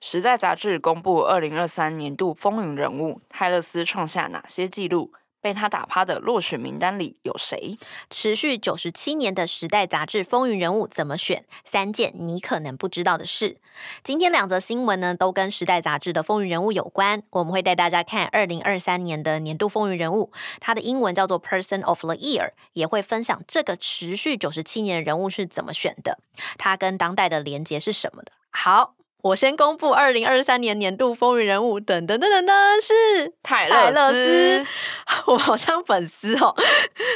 时代》杂志公布二零二三年度风云人物，泰勒斯创下哪些纪录？被他打趴的落选名单里有谁？持续九十七年的《时代》杂志风云人物怎么选？三件你可能不知道的事。今天两则新闻呢，都跟《时代》杂志的风云人物有关。我们会带大家看二零二三年的年度风云人物，它的英文叫做 Person of the Year，也会分享这个持续九十七年的人物是怎么选的，它跟当代的连结是什么的。好。我先公布二零二三年年度风云人物，等等等等等，是泰勒斯。我好像粉丝哦，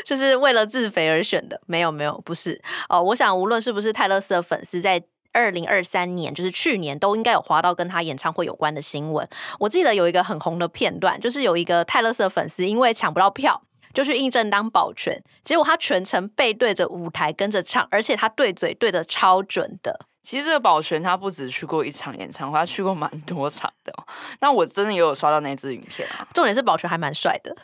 就是为了自肥而选的。没有没有，不是哦。我想无论是不是泰勒斯的粉丝，在二零二三年，就是去年，都应该有滑到跟他演唱会有关的新闻。我记得有一个很红的片段，就是有一个泰勒斯的粉丝，因为抢不到票，就去应征当保全，结果他全程背对着舞台跟着唱，而且他对嘴对的超准的。其实这个保全他不止去过一场演唱会，他去过蛮多场的哦。那我真的也有刷到那支影片啊，重点是保全还蛮帅的。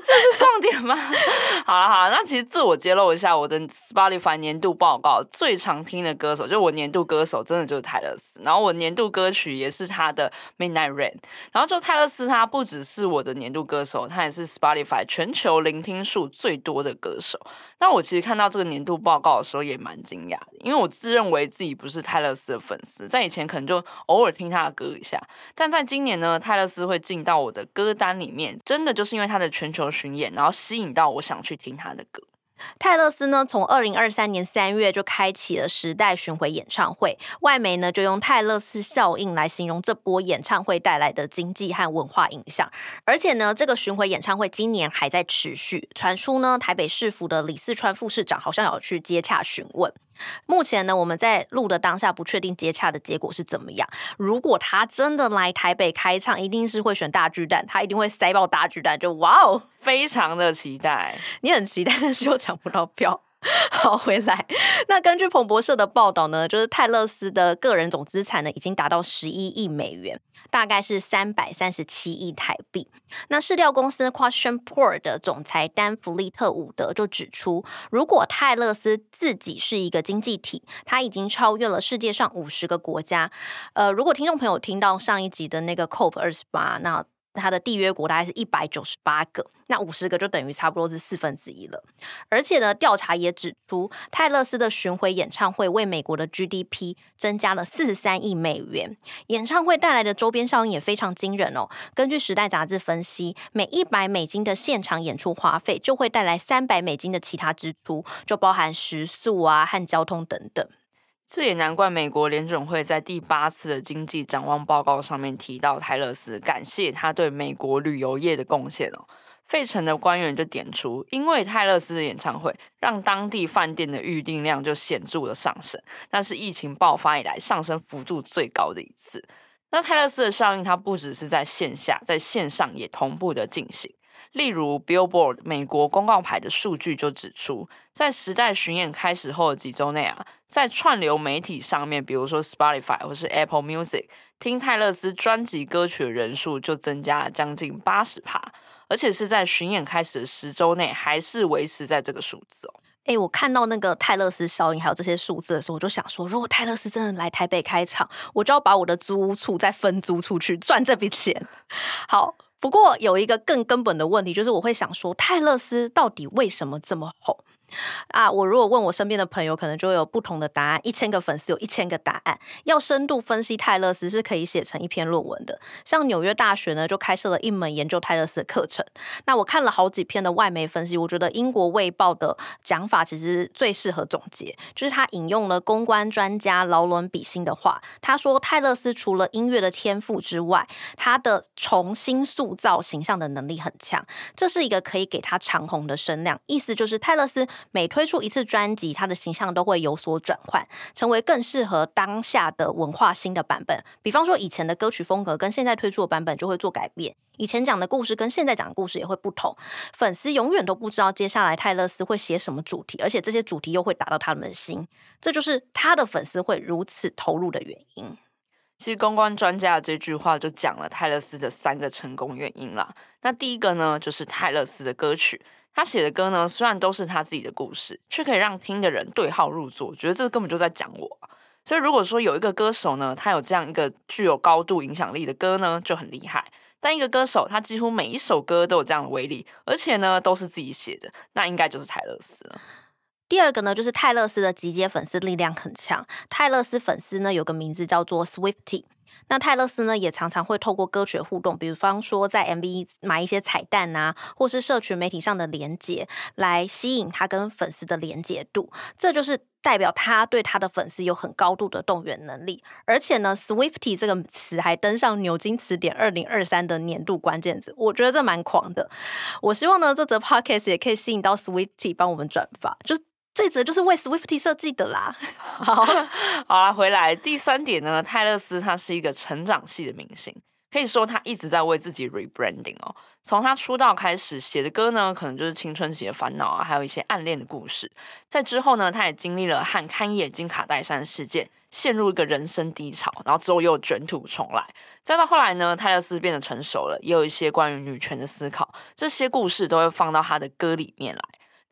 这是重点吗？好了好了，那其实自我揭露一下，我的 Spotify 年度报告最常听的歌手，就我年度歌手，真的就是泰勒斯。然后我年度歌曲也是他的 Midnight Rain。然后就泰勒斯，他不只是我的年度歌手，他也是 Spotify 全球聆听数最多的歌手。那我其实看到这个年度报告的时候也蛮惊讶的，因为我自认为自己不是泰勒斯的粉丝，在以前可能就偶尔听他的歌一下，但在今年呢，泰勒斯会进到我的歌单里面，真的就是因为他的全球巡演，然后吸引到我想去听他的歌。泰勒斯呢，从二零二三年三月就开启了时代巡回演唱会，外媒呢就用泰勒斯效应来形容这波演唱会带来的经济和文化影响。而且呢，这个巡回演唱会今年还在持续，传出呢，台北市府的李四川副市长好像有去接洽询问。目前呢，我们在录的当下不确定接洽的结果是怎么样。如果他真的来台北开唱，一定是会选大巨蛋，他一定会塞爆大巨蛋，就哇哦，非常的期待。你很期待，但是又抢不到票。好，回来。那根据彭博社的报道呢，就是泰勒斯的个人总资产呢，已经达到十一亿美元，大概是三百三十七亿台币。那市调公司 Question Poor 的总裁丹弗利特伍德就指出，如果泰勒斯自己是一个经济体，他已经超越了世界上五十个国家。呃，如果听众朋友听到上一集的那个 COP 二十八，那它的缔约国大概是一百九十八个，那五十个就等于差不多是四分之一了。而且呢，调查也指出，泰勒斯的巡回演唱会为美国的 GDP 增加了四十三亿美元。演唱会带来的周边效应也非常惊人哦。根据《时代》杂志分析，每一百美金的现场演出花费，就会带来三百美金的其他支出，就包含食宿啊和交通等等。这也难怪美国联准会在第八次的经济展望报告上面提到泰勒斯，感谢他对美国旅游业的贡献哦。费城的官员就点出，因为泰勒斯的演唱会，让当地饭店的预订量就显著的上升，那是疫情爆发以来上升幅度最高的一次。那泰勒斯的效应，它不只是在线下，在线上也同步的进行。例如，Billboard 美国公告牌的数据就指出，在时代巡演开始后的几周内啊，在串流媒体上面，比如说 Spotify 或是 Apple Music，听泰勒斯专辑歌曲的人数就增加了将近八十趴，而且是在巡演开始的十周内还是维持在这个数字哦。哎、我看到那个泰勒斯效应还有这些数字的时候，我就想说，如果泰勒斯真的来台北开场，我就要把我的租屋处再分租出去赚这笔钱。好。不过有一个更根本的问题，就是我会想说，泰勒斯到底为什么这么红？啊，我如果问我身边的朋友，可能就会有不同的答案。一千个粉丝有一千个答案。要深度分析泰勒斯是可以写成一篇论文的。像纽约大学呢，就开设了一门研究泰勒斯的课程。那我看了好几篇的外媒分析，我觉得英国卫报的讲法其实最适合总结，就是他引用了公关专家劳伦比辛的话，他说泰勒斯除了音乐的天赋之外，他的重新塑造形象的能力很强，这是一个可以给他长红的声量。意思就是泰勒斯。每推出一次专辑，他的形象都会有所转换，成为更适合当下的文化新的版本。比方说，以前的歌曲风格跟现在推出的版本就会做改变，以前讲的故事跟现在讲的故事也会不同。粉丝永远都不知道接下来泰勒斯会写什么主题，而且这些主题又会打到他们的心，这就是他的粉丝会如此投入的原因。其实公关专家的这句话就讲了泰勒斯的三个成功原因啦。那第一个呢，就是泰勒斯的歌曲，他写的歌呢，虽然都是他自己的故事，却可以让听的人对号入座，觉得这根本就在讲我。所以如果说有一个歌手呢，他有这样一个具有高度影响力的歌呢，就很厉害。但一个歌手他几乎每一首歌都有这样的威力，而且呢都是自己写的，那应该就是泰勒斯了。第二个呢，就是泰勒斯的集结粉丝力量很强。泰勒斯粉丝呢有个名字叫做 Swiftie。那泰勒斯呢也常常会透过歌曲互动，比方说在 MV 买一些彩蛋啊，或是社群媒体上的连结，来吸引他跟粉丝的连结度。这就是代表他对他的粉丝有很高度的动员能力。而且呢，Swifty 这个词还登上牛津词典二零二三的年度关键词，我觉得这蛮狂的。我希望呢，这则 Podcast 也可以吸引到 Swifty 帮我们转发，就。这则就是为 Swiftie 设计的啦。好，好啦，回来第三点呢，泰勒斯他是一个成长系的明星，可以说他一直在为自己 rebranding 哦。从他出道开始写的歌呢，可能就是青春期的烦恼啊，还有一些暗恋的故事。在之后呢，他也经历了和侃爷金卡戴珊事件，陷入一个人生低潮，然后之后又卷土重来。再到后来呢，泰勒斯变得成熟了，也有一些关于女权的思考，这些故事都会放到他的歌里面来。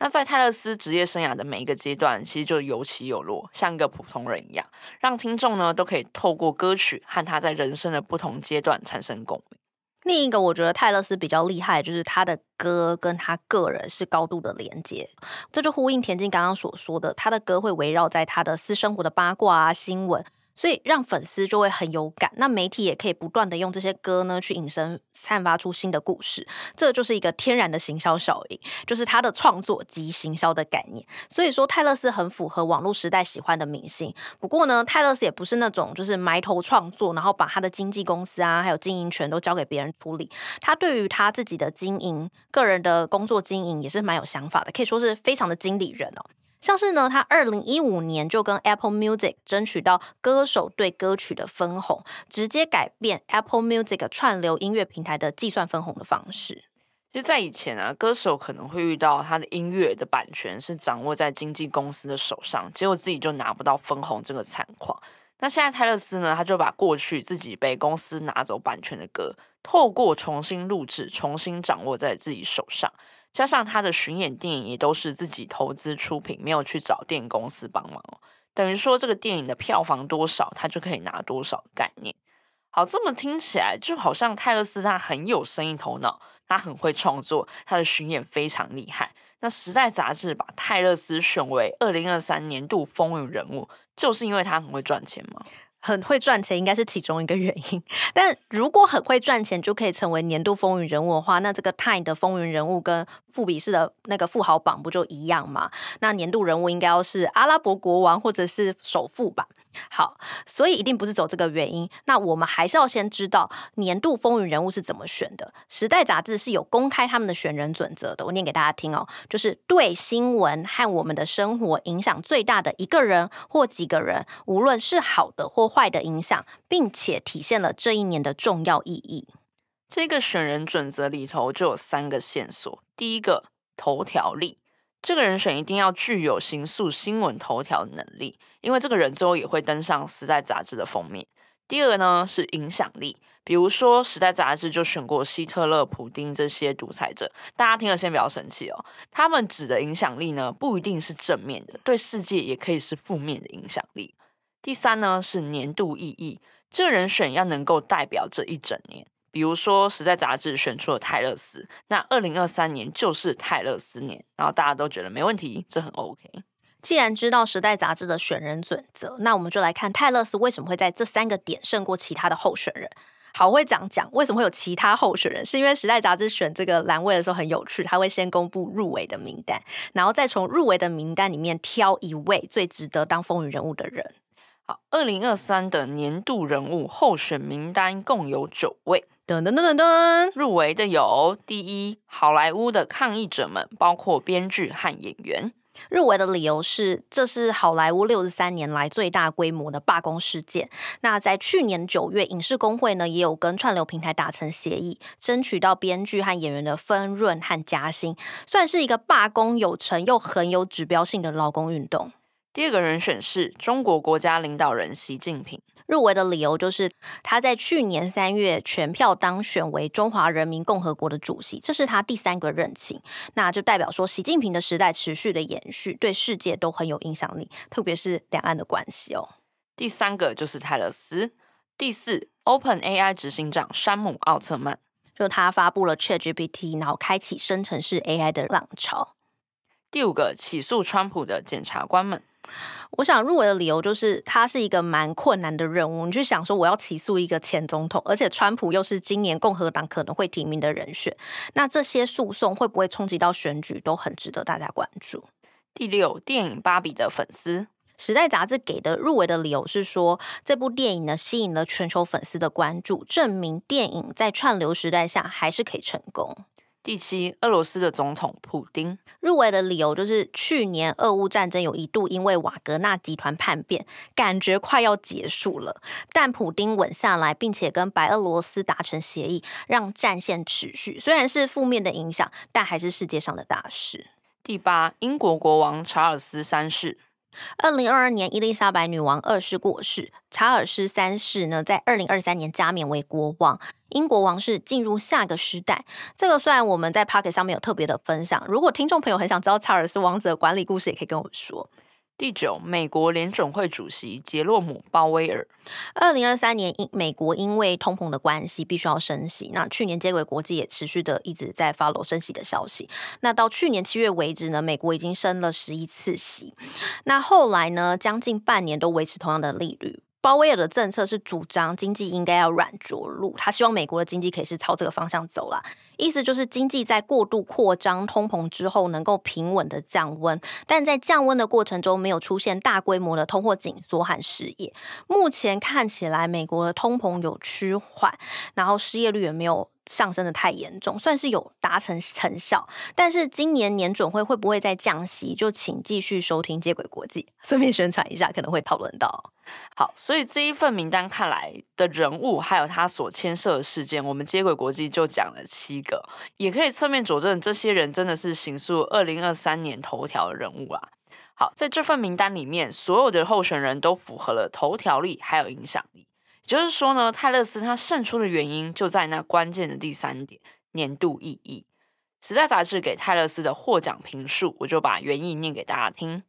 那在泰勒斯职业生涯的每一个阶段，其实就有起有落，像一个普通人一样，让听众呢都可以透过歌曲和他在人生的不同阶段产生共鸣。另一个我觉得泰勒斯比较厉害，就是他的歌跟他个人是高度的连接，这就呼应田静刚刚所说的，他的歌会围绕在他的私生活的八卦啊、新闻。所以让粉丝就会很有感，那媒体也可以不断的用这些歌呢去引申、散发出新的故事，这就是一个天然的行销效应，就是他的创作及行销的概念。所以说泰勒斯很符合网络时代喜欢的明星。不过呢，泰勒斯也不是那种就是埋头创作，然后把他的经纪公司啊还有经营权都交给别人处理。他对于他自己的经营、个人的工作经营也是蛮有想法的，可以说是非常的经理人哦。像是呢，他二零一五年就跟 Apple Music 争取到歌手对歌曲的分红，直接改变 Apple Music 串流音乐平台的计算分红的方式。其实，在以前啊，歌手可能会遇到他的音乐的版权是掌握在经纪公司的手上，结果自己就拿不到分红这个惨况。那现在泰勒斯呢，他就把过去自己被公司拿走版权的歌，透过重新录制，重新掌握在自己手上。加上他的巡演电影也都是自己投资出品，没有去找电影公司帮忙，等于说这个电影的票房多少，他就可以拿多少概念。好，这么听起来就好像泰勒斯他很有生意头脑，他很会创作，他的巡演非常厉害。那《时代》杂志把泰勒斯选为二零二三年度风云人物，就是因为他很会赚钱吗？很会赚钱应该是其中一个原因，但如果很会赚钱就可以成为年度风云人物的话，那这个 Time 的风云人物跟富比士的那个富豪榜不就一样吗？那年度人物应该要是阿拉伯国王或者是首富吧？好，所以一定不是走这个原因。那我们还是要先知道年度风云人物是怎么选的。时代杂志是有公开他们的选人准则的，我念给大家听哦。就是对新闻和我们的生活影响最大的一个人或几个人，无论是好的或坏的影响，并且体现了这一年的重要意义。这个选人准则里头就有三个线索。第一个，头条力。这个人选一定要具有形塑新闻头条能力，因为这个人最后也会登上《时代》杂志的封面。第二呢是影响力，比如说《时代》杂志就选过希特勒、普丁这些独裁者，大家听了先不要生气哦。他们指的影响力呢不一定是正面的，对世界也可以是负面的影响力。第三呢是年度意义，这个人选要能够代表这一整年。比如说，《时代》杂志选出了泰勒斯，那二零二三年就是泰勒斯年，然后大家都觉得没问题，这很 OK。既然知道《时代》杂志的选人准则，那我们就来看泰勒斯为什么会在这三个点胜过其他的候选人。好，我会讲讲为什么会有其他候选人，是因为《时代》杂志选这个栏位的时候很有趣，他会先公布入围的名单，然后再从入围的名单里面挑一位最值得当风云人物的人。好，二零二三的年度人物候选名单共有九位。噔噔噔噔噔，入围的有第一，好莱坞的抗议者们，包括编剧和演员；入围的理由是，这是好莱坞六十三年来最大规模的罢工事件。那在去年九月，影视工会呢也有跟串流平台达成协议，争取到编剧和演员的分润和加薪，算是一个罢工有成又很有指标性的劳工运动。第二个人选是中国国家领导人习近平。入围的理由就是他在去年三月全票当选为中华人民共和国的主席，这是他第三个任期，那就代表说习近平的时代持续的延续，对世界都很有影响力，特别是两岸的关系哦。第三个就是泰勒斯，第四，OpenAI 执行长山姆奥特曼，就他发布了 ChatGPT，然后开启生成式 AI 的浪潮。第五个，起诉川普的检察官们。我想入围的理由就是，它是一个蛮困难的任务。你去想说，我要起诉一个前总统，而且川普又是今年共和党可能会提名的人选，那这些诉讼会不会冲击到选举，都很值得大家关注。第六，电影《芭比》的粉丝，时代杂志给的入围的理由是说，这部电影呢吸引了全球粉丝的关注，证明电影在串流时代下还是可以成功。第七，俄罗斯的总统普丁入围的理由就是去年俄乌战争有一度因为瓦格纳集团叛变，感觉快要结束了，但普丁稳下来，并且跟白俄罗斯达成协议，让战线持续。虽然是负面的影响，但还是世界上的大事。第八，英国国王查尔斯三世。二零二二年，伊丽莎白女王二世过世，查尔斯三世呢，在二零二三年加冕为国王，英国王室进入下个时代。这个虽然我们在 Pocket 上面有特别的分享，如果听众朋友很想知道查尔斯王子的管理故事，也可以跟我说。第九，美国联准会主席杰洛姆鲍威尔。二零二三年，因美国因为通膨的关系，必须要升息。那去年接轨国际也持续的一直在发罗升息的消息。那到去年七月为止呢，美国已经升了十一次息。那后来呢，将近半年都维持同样的利率。鲍威尔的政策是主张经济应该要软着陆，他希望美国的经济可以是朝这个方向走啦。意思就是经济在过度扩张、通膨之后能够平稳的降温，但在降温的过程中没有出现大规模的通货紧缩和失业。目前看起来，美国的通膨有趋缓，然后失业率也没有。上升的太严重，算是有达成成效。但是今年年准会会不会再降息？就请继续收听接轨国际，顺便宣传一下，可能会讨论到。好，所以这一份名单看来的人物，还有他所牵涉的事件，我们接轨国际就讲了七个，也可以侧面佐证这些人真的是形塑二零二三年头条人物啊。好，在这份名单里面，所有的候选人都符合了头条力，还有影响力。也就是说呢，泰勒斯他胜出的原因就在那关键的第三点——年度意义。时代杂志给泰勒斯的获奖评述，我就把原意念给大家听。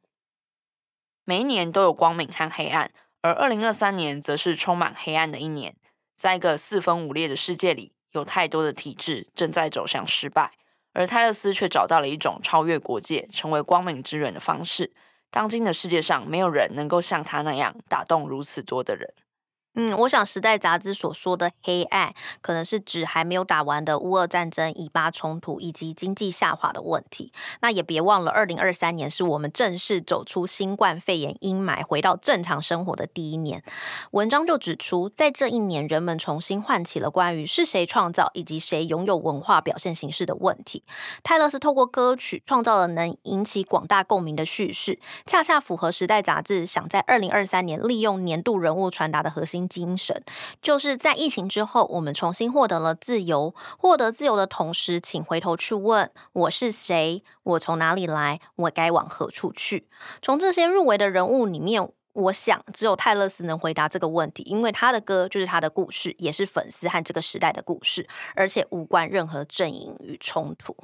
每一年都有光明和黑暗，而二零二三年则是充满黑暗的一年。在一个四分五裂的世界里，有太多的体制正在走向失败，而泰勒斯却找到了一种超越国界、成为光明之人的方式。当今的世界上，没有人能够像他那样打动如此多的人。嗯，我想《时代》杂志所说的黑暗，可能是指还没有打完的乌俄战争、以巴冲突以及经济下滑的问题。那也别忘了，二零二三年是我们正式走出新冠肺炎阴霾、回到正常生活的第一年。文章就指出，在这一年，人们重新唤起了关于是谁创造以及谁拥有文化表现形式的问题。泰勒斯透过歌曲创造了能引起广大共鸣的叙事，恰恰符合《时代》杂志想在二零二三年利用年度人物传达的核心。精神就是在疫情之后，我们重新获得了自由。获得自由的同时，请回头去问：我是谁？我从哪里来？我该往何处去？从这些入围的人物里面，我想只有泰勒斯能回答这个问题，因为他的歌就是他的故事，也是粉丝和这个时代的故事，而且无关任何阵营与冲突。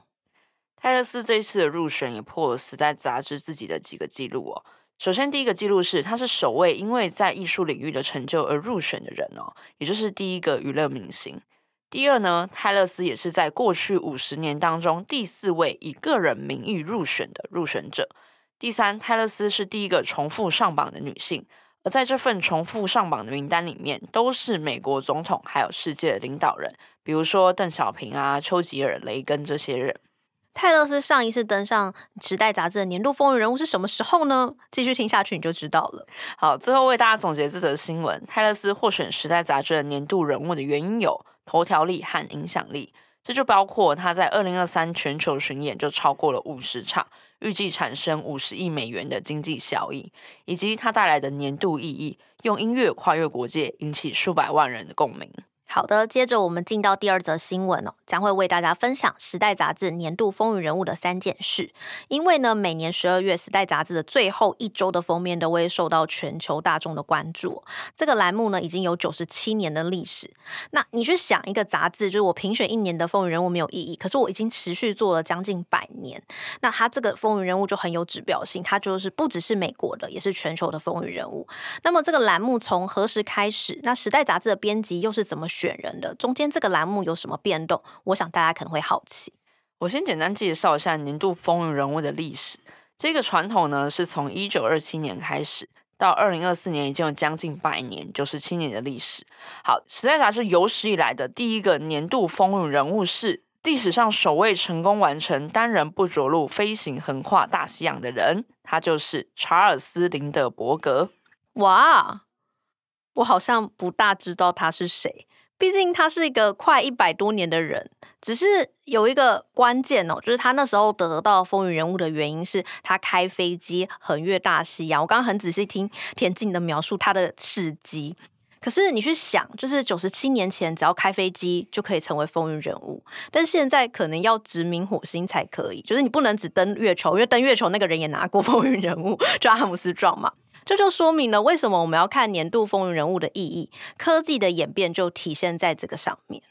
泰勒斯这一次的入选也破了《时代》杂志自己的几个记录哦。首先，第一个记录是他是首位因为在艺术领域的成就而入选的人哦，也就是第一个娱乐明星。第二呢，泰勒斯也是在过去五十年当中第四位以个人名义入选的入选者。第三，泰勒斯是第一个重复上榜的女性，而在这份重复上榜的名单里面，都是美国总统还有世界领导人，比如说邓小平啊、丘吉尔、雷根这些人。泰勒斯上一次登上《时代》杂志的年度风云人物是什么时候呢？继续听下去你就知道了。好，最后为大家总结这则新闻：泰勒斯获选《时代》杂志的年度人物的原因有头条力和影响力，这就包括他在二零二三全球巡演就超过了五十场，预计产生五十亿美元的经济效益，以及它带来的年度意义，用音乐跨越国界，引起数百万人的共鸣。好的，接着我们进到第二则新闻哦，将会为大家分享《时代》杂志年度风云人物的三件事。因为呢，每年十二月，《时代》杂志的最后一周的封面都会受到全球大众的关注。这个栏目呢，已经有九十七年的历史。那你去想一个杂志，就是我评选一年的风云人物没有意义，可是我已经持续做了将近百年。那它这个风云人物就很有指标性，它就是不只是美国的，也是全球的风云人物。那么这个栏目从何时开始？那《时代》杂志的编辑又是怎么选人的？中间这个栏目有什么变动？我想大家可能会好奇。我先简单介绍一下年度风云人物的历史。这个传统呢，是从一九二七年开始，到二零二四年已经有将近百年，九十七年的历史。好，《时代》杂志有史以来的第一个年度风云人物是历史上首位成功完成单人不着陆飞行横跨大西洋的人，他就是查尔斯·林德伯格。哇，我好像不大知道他是谁。毕竟他是一个快一百多年的人，只是有一个关键哦，就是他那时候得到风云人物的原因是他开飞机横越大西洋。我刚刚很仔细听田静的描述他的事迹，可是你去想，就是九十七年前只要开飞机就可以成为风云人物，但现在可能要殖民火星才可以，就是你不能只登月球，因为登月球那个人也拿过风云人物，就阿姆斯壮嘛。这就说明了为什么我们要看年度风云人物的意义。科技的演变就体现在这个上面。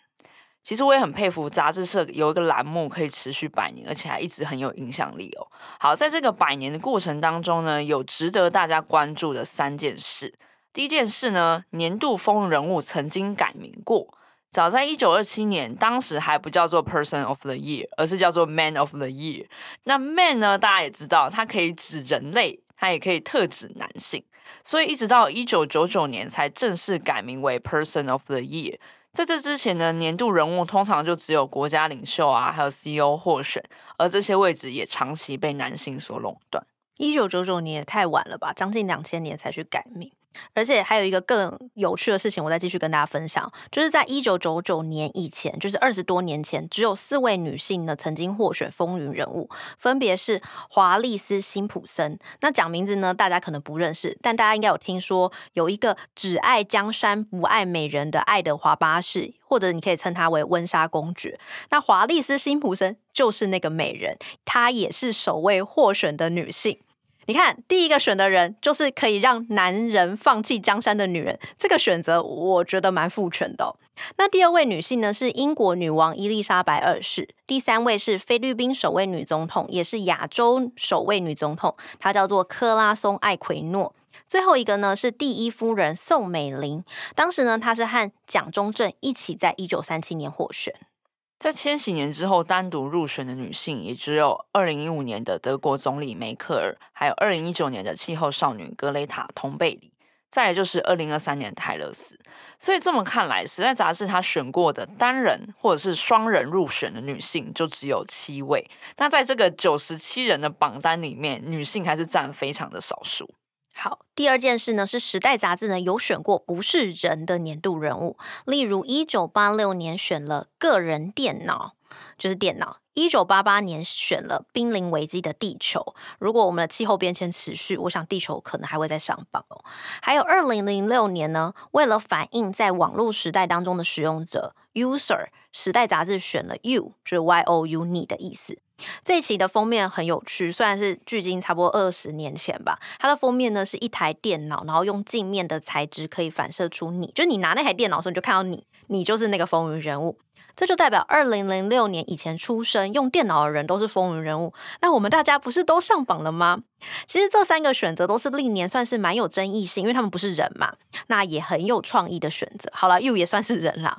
其实我也很佩服杂志社有一个栏目可以持续百年，而且还一直很有影响力哦。好，在这个百年的过程当中呢，有值得大家关注的三件事。第一件事呢，年度风云人物曾经改名过。早在一九二七年，当时还不叫做 Person of the Year，而是叫做 Man of the Year。那 Man 呢，大家也知道，它可以指人类。它也可以特指男性，所以一直到一九九九年才正式改名为 Person of the Year。在这之前呢，年度人物通常就只有国家领袖啊，还有 CEO 获选，而这些位置也长期被男性所垄断。一九九九年也太晚了吧，将近两千年才去改名。而且还有一个更有趣的事情，我再继续跟大家分享，就是在一九九九年以前，就是二十多年前，只有四位女性呢曾经获选风云人物，分别是华丽丝·辛普森。那讲名字呢，大家可能不认识，但大家应该有听说有一个只爱江山不爱美人的爱德华八世，或者你可以称她为温莎公爵。那华丽丝·辛普森就是那个美人，她也是首位获选的女性。你看，第一个选的人就是可以让男人放弃江山的女人，这个选择我觉得蛮父权的哦。那第二位女性呢，是英国女王伊丽莎白二世。第三位是菲律宾首位女总统，也是亚洲首位女总统，她叫做克拉松艾奎诺。最后一个呢，是第一夫人宋美龄，当时呢，她是和蒋中正一起在一九三七年获选。在千禧年之后单独入选的女性，也只有二零一五年的德国总理梅克尔，还有二零一九年的气候少女格雷塔·通贝里，再来就是二零二三年泰勒斯。所以这么看来，《时代》杂志他选过的单人或者是双人入选的女性就只有七位。那在这个九十七人的榜单里面，女性还是占非常的少数。好，第二件事呢，是时代杂志呢有选过不是人的年度人物，例如一九八六年选了个人电脑，就是电脑；一九八八年选了濒临危机的地球。如果我们的气候变迁持续，我想地球可能还会再上榜哦。还有二零零六年呢，为了反映在网络时代当中的使用者 user，时代杂志选了 you，就是 y o u 你的意思。这一期的封面很有趣，虽然是距今差不多二十年前吧。它的封面呢是一台电脑，然后用镜面的材质可以反射出你，就你拿那台电脑的时候，你就看到你，你就是那个风云人物。这就代表二零零六年以前出生用电脑的人都是风云人物。那我们大家不是都上榜了吗？其实这三个选择都是历年算是蛮有争议性，因为他们不是人嘛。那也很有创意的选择。好了，You 也算是人啦。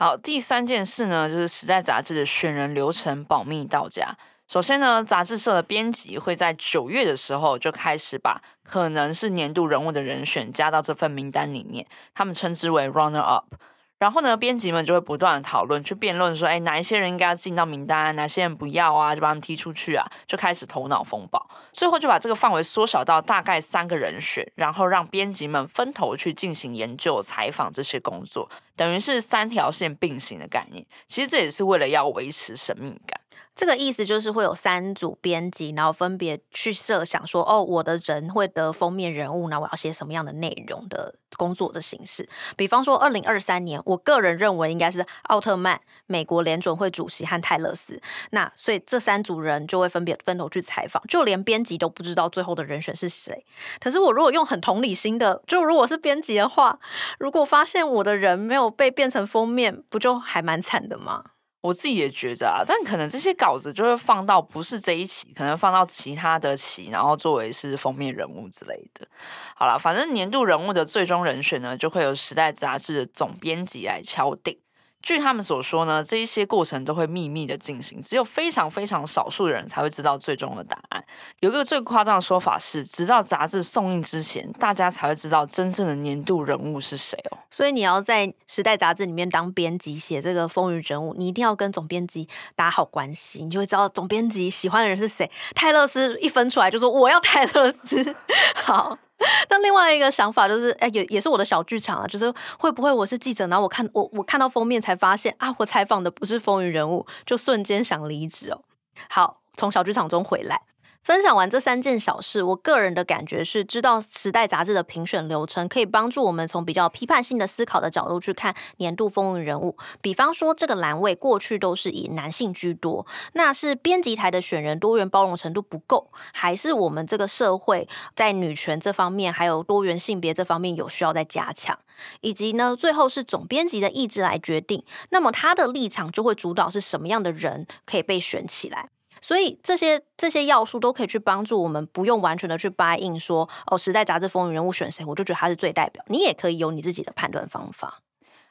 好，第三件事呢，就是《时代》杂志的选人流程保密到家。首先呢，杂志社的编辑会在九月的时候就开始把可能是年度人物的人选加到这份名单里面，他们称之为 runner up。然后呢，编辑们就会不断的讨论，去辩论说，哎，哪一些人应该要进到名单，哪些人不要啊，就把他们踢出去啊，就开始头脑风暴。最后就把这个范围缩小到大概三个人选，然后让编辑们分头去进行研究、采访这些工作，等于是三条线并行的概念。其实这也是为了要维持神秘感。这个意思就是会有三组编辑，然后分别去设想说，哦，我的人会得封面人物，那我要写什么样的内容的工作的形式。比方说，二零二三年，我个人认为应该是奥特曼、美国联准会主席和泰勒斯。那所以这三组人就会分别分头去采访，就连编辑都不知道最后的人选是谁。可是我如果用很同理心的，就如果是编辑的话，如果发现我的人没有被变成封面，不就还蛮惨的吗？我自己也觉得啊，但可能这些稿子就会放到不是这一期，可能放到其他的期，然后作为是封面人物之类的。好了，反正年度人物的最终人选呢，就会由《时代》杂志的总编辑来敲定。据他们所说呢，这一些过程都会秘密的进行，只有非常非常少数的人才会知道最终的答案。有一个最夸张的说法是，直到杂志送印之前，大家才会知道真正的年度人物是谁哦。所以你要在《时代》杂志里面当编辑写这个风云人物，你一定要跟总编辑打好关系，你就会知道总编辑喜欢的人是谁。泰勒斯一分出来就说我要泰勒斯，好。那另外一个想法就是，哎，也也是我的小剧场啊，就是会不会我是记者，然后我看我我看到封面才发现啊，我采访的不是风云人物，就瞬间想离职哦。好，从小剧场中回来。分享完这三件小事，我个人的感觉是，知道《时代》杂志的评选流程，可以帮助我们从比较批判性的思考的角度去看年度风云人物。比方说，这个栏位过去都是以男性居多，那是编辑台的选人多元包容程度不够，还是我们这个社会在女权这方面，还有多元性别这方面有需要再加强？以及呢，最后是总编辑的意志来决定，那么他的立场就会主导是什么样的人可以被选起来。所以这些这些要素都可以去帮助我们，不用完全的去 buy in 说哦，时代杂志风云人物选谁，我就觉得他是最代表。你也可以有你自己的判断方法。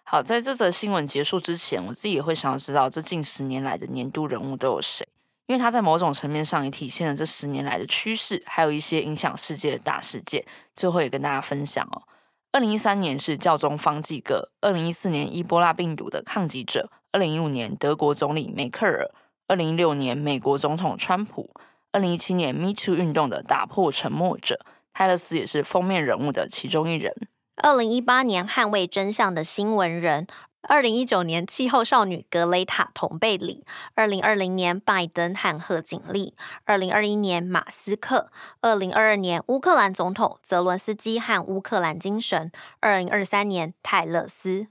好，在这则新闻结束之前，我自己也会想要知道这近十年来的年度人物都有谁，因为他在某种层面上也体现了这十年来的趋势，还有一些影响世界的大事件。最后也跟大家分享哦，二零一三年是教宗方济各，二零一四年伊波拉病毒的抗击者，二零一五年德国总理梅克尔。二零一六年，美国总统川普；二零一七年，Me Too 运动的打破沉默者，泰勒斯也是封面人物的其中一人。二零一八年，捍卫真相的新闻人；二零一九年，气候少女格雷塔同贝里；二零二零年，拜登和贺锦丽；二零二一年，马斯克；二零二二年，乌克兰总统泽伦斯基和乌克兰精神；二零二三年，泰勒斯。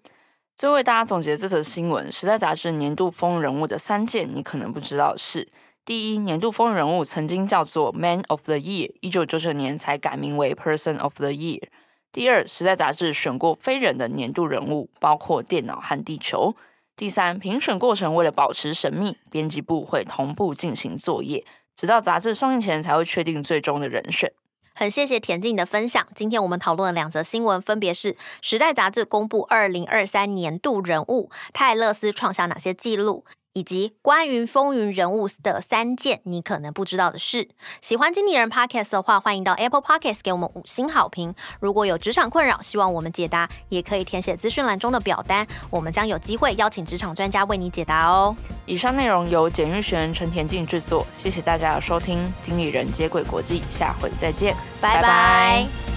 最后为大家总结这则新闻：《时代》杂志年度风云人物的三件你可能不知道的事。第一，年度风云人物曾经叫做 Man of the Year，一九九九年才改名为 Person of the Year。第二，《时代》杂志选过非人的年度人物，包括电脑和地球。第三，评选过程为了保持神秘，编辑部会同步进行作业，直到杂志上映前才会确定最终的人选。很谢谢田静的分享。今天我们讨论了两则新闻，分别是《时代》杂志公布二零二三年度人物泰勒斯创下哪些纪录。以及关于风云人物的三件你可能不知道的事。喜欢经理人 Podcast 的话，欢迎到 Apple Podcast 给我们五星好评。如果有职场困扰，希望我们解答，也可以填写资讯栏中的表单，我们将有机会邀请职场专家为你解答哦。以上内容由简玉璇、陈田静制作，谢谢大家的收听。经理人接轨国际，下回再见，拜拜。